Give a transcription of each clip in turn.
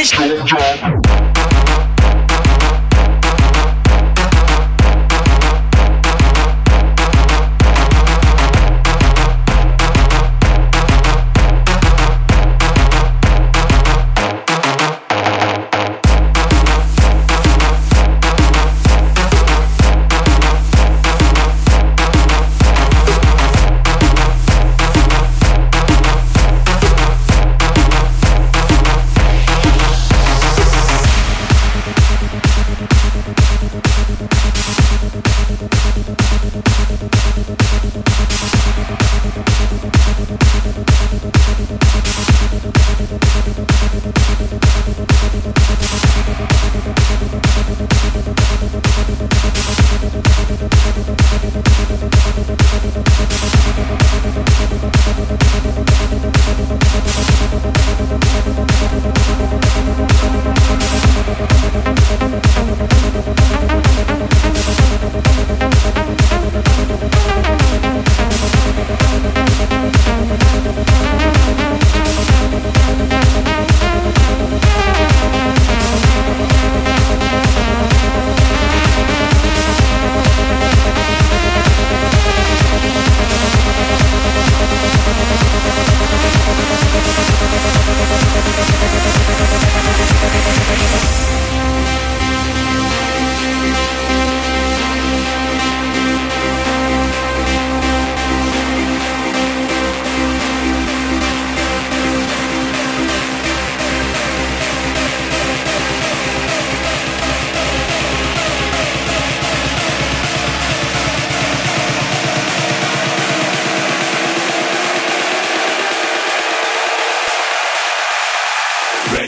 English.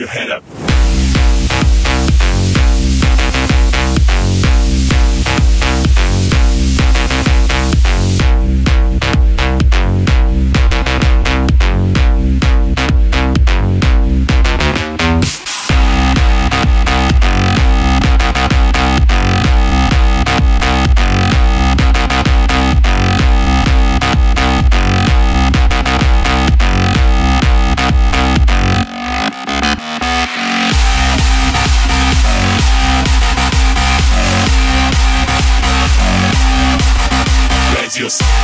Your head up. Celsius.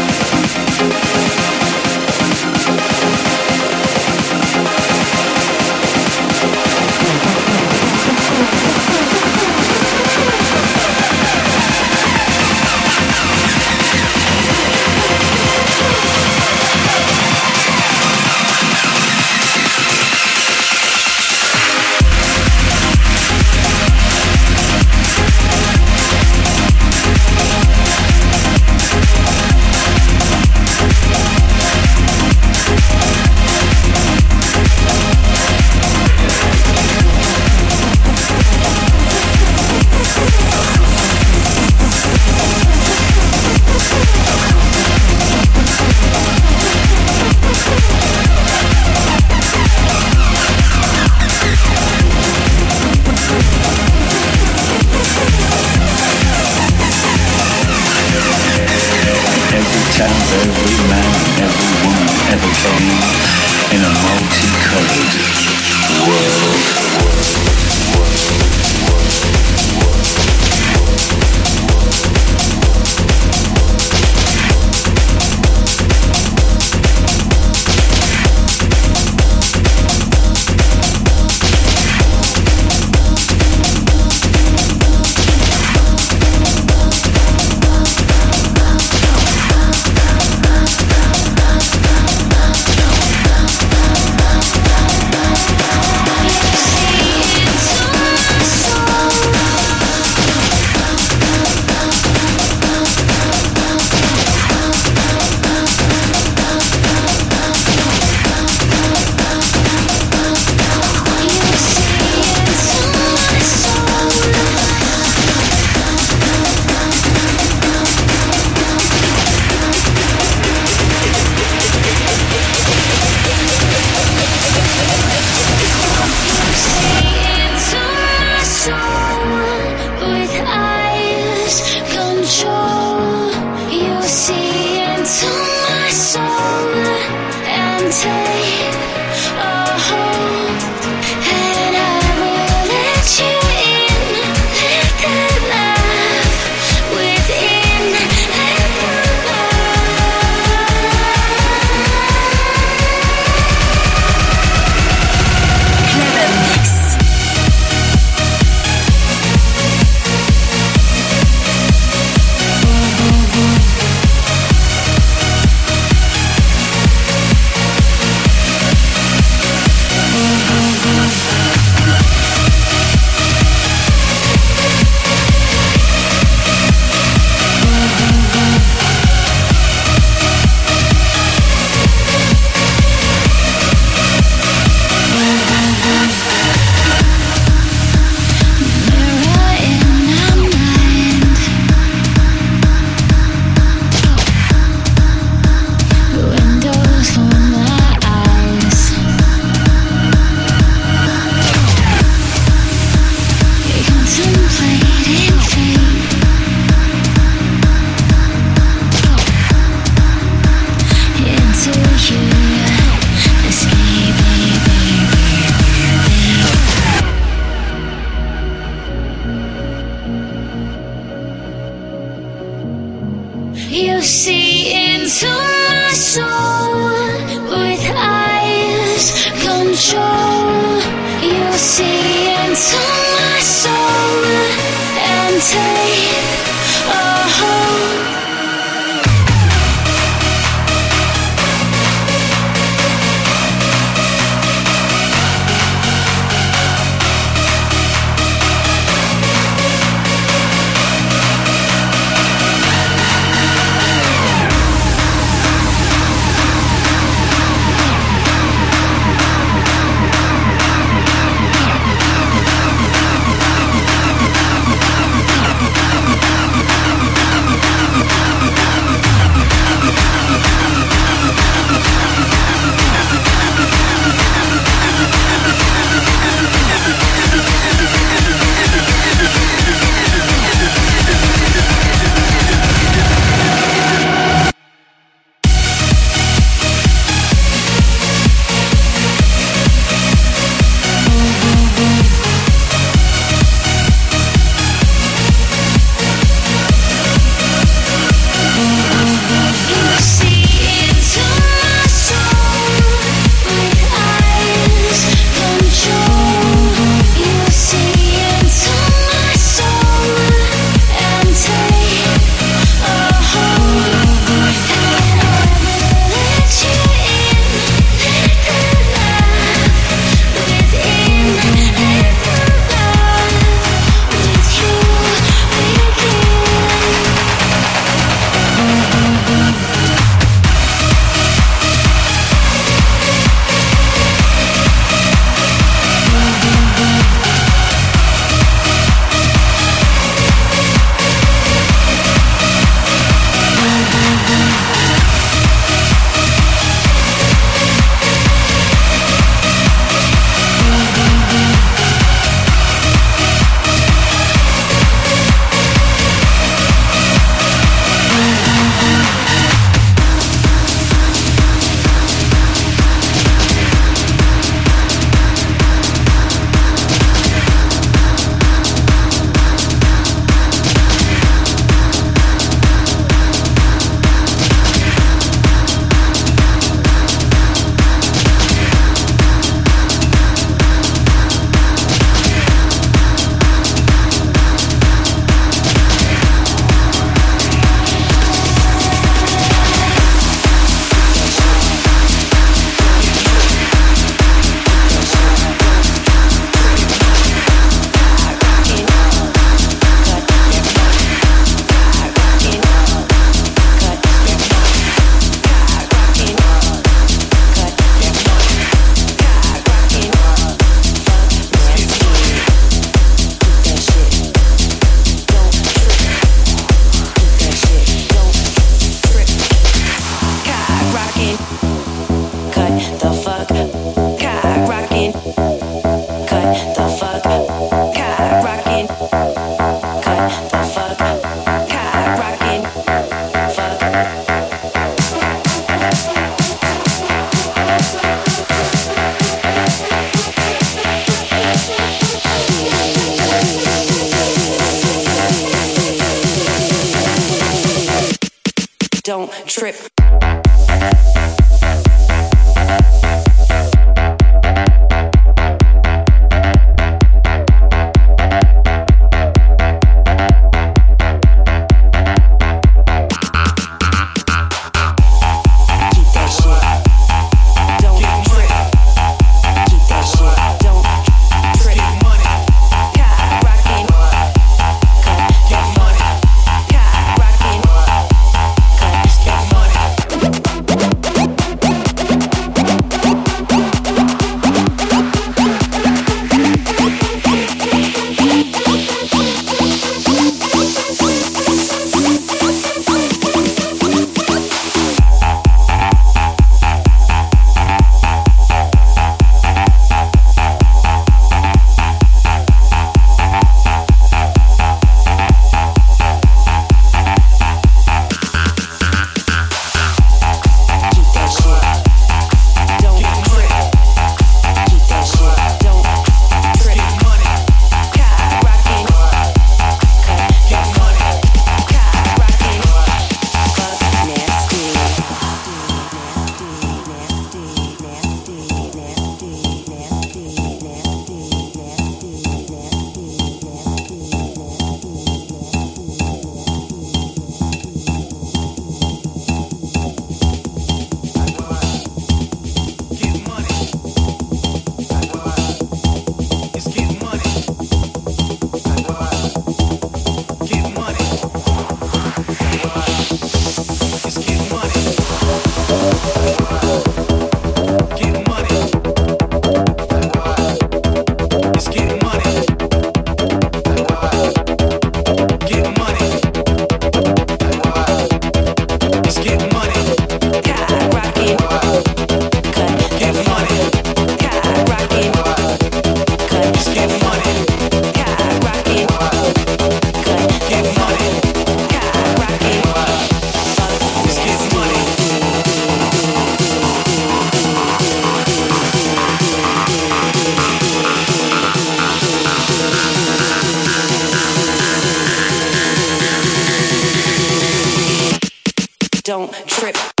Don't trip.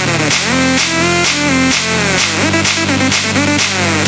Thank you.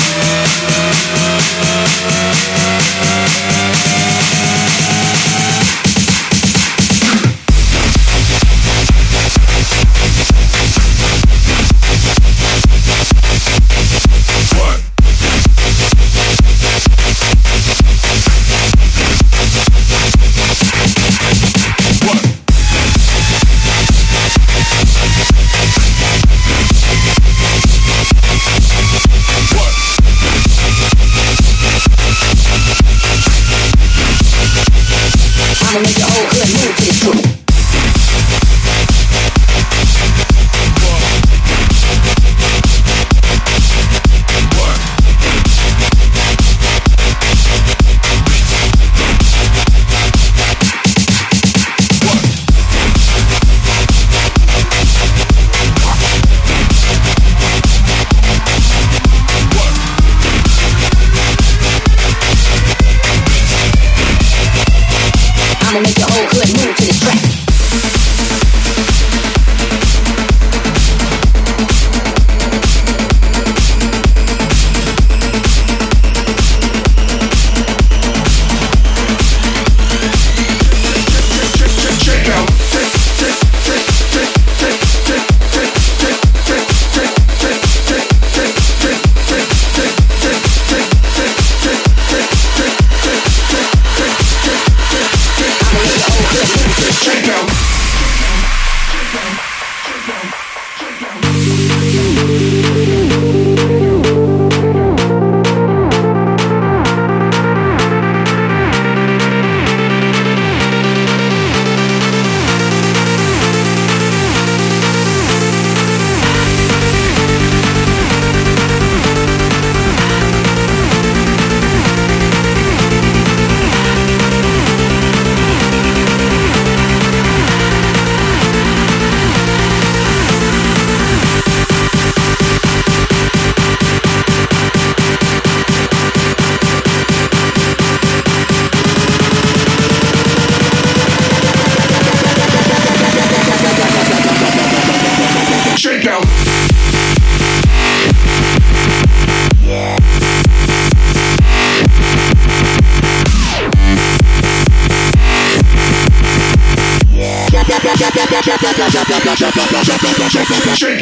Shake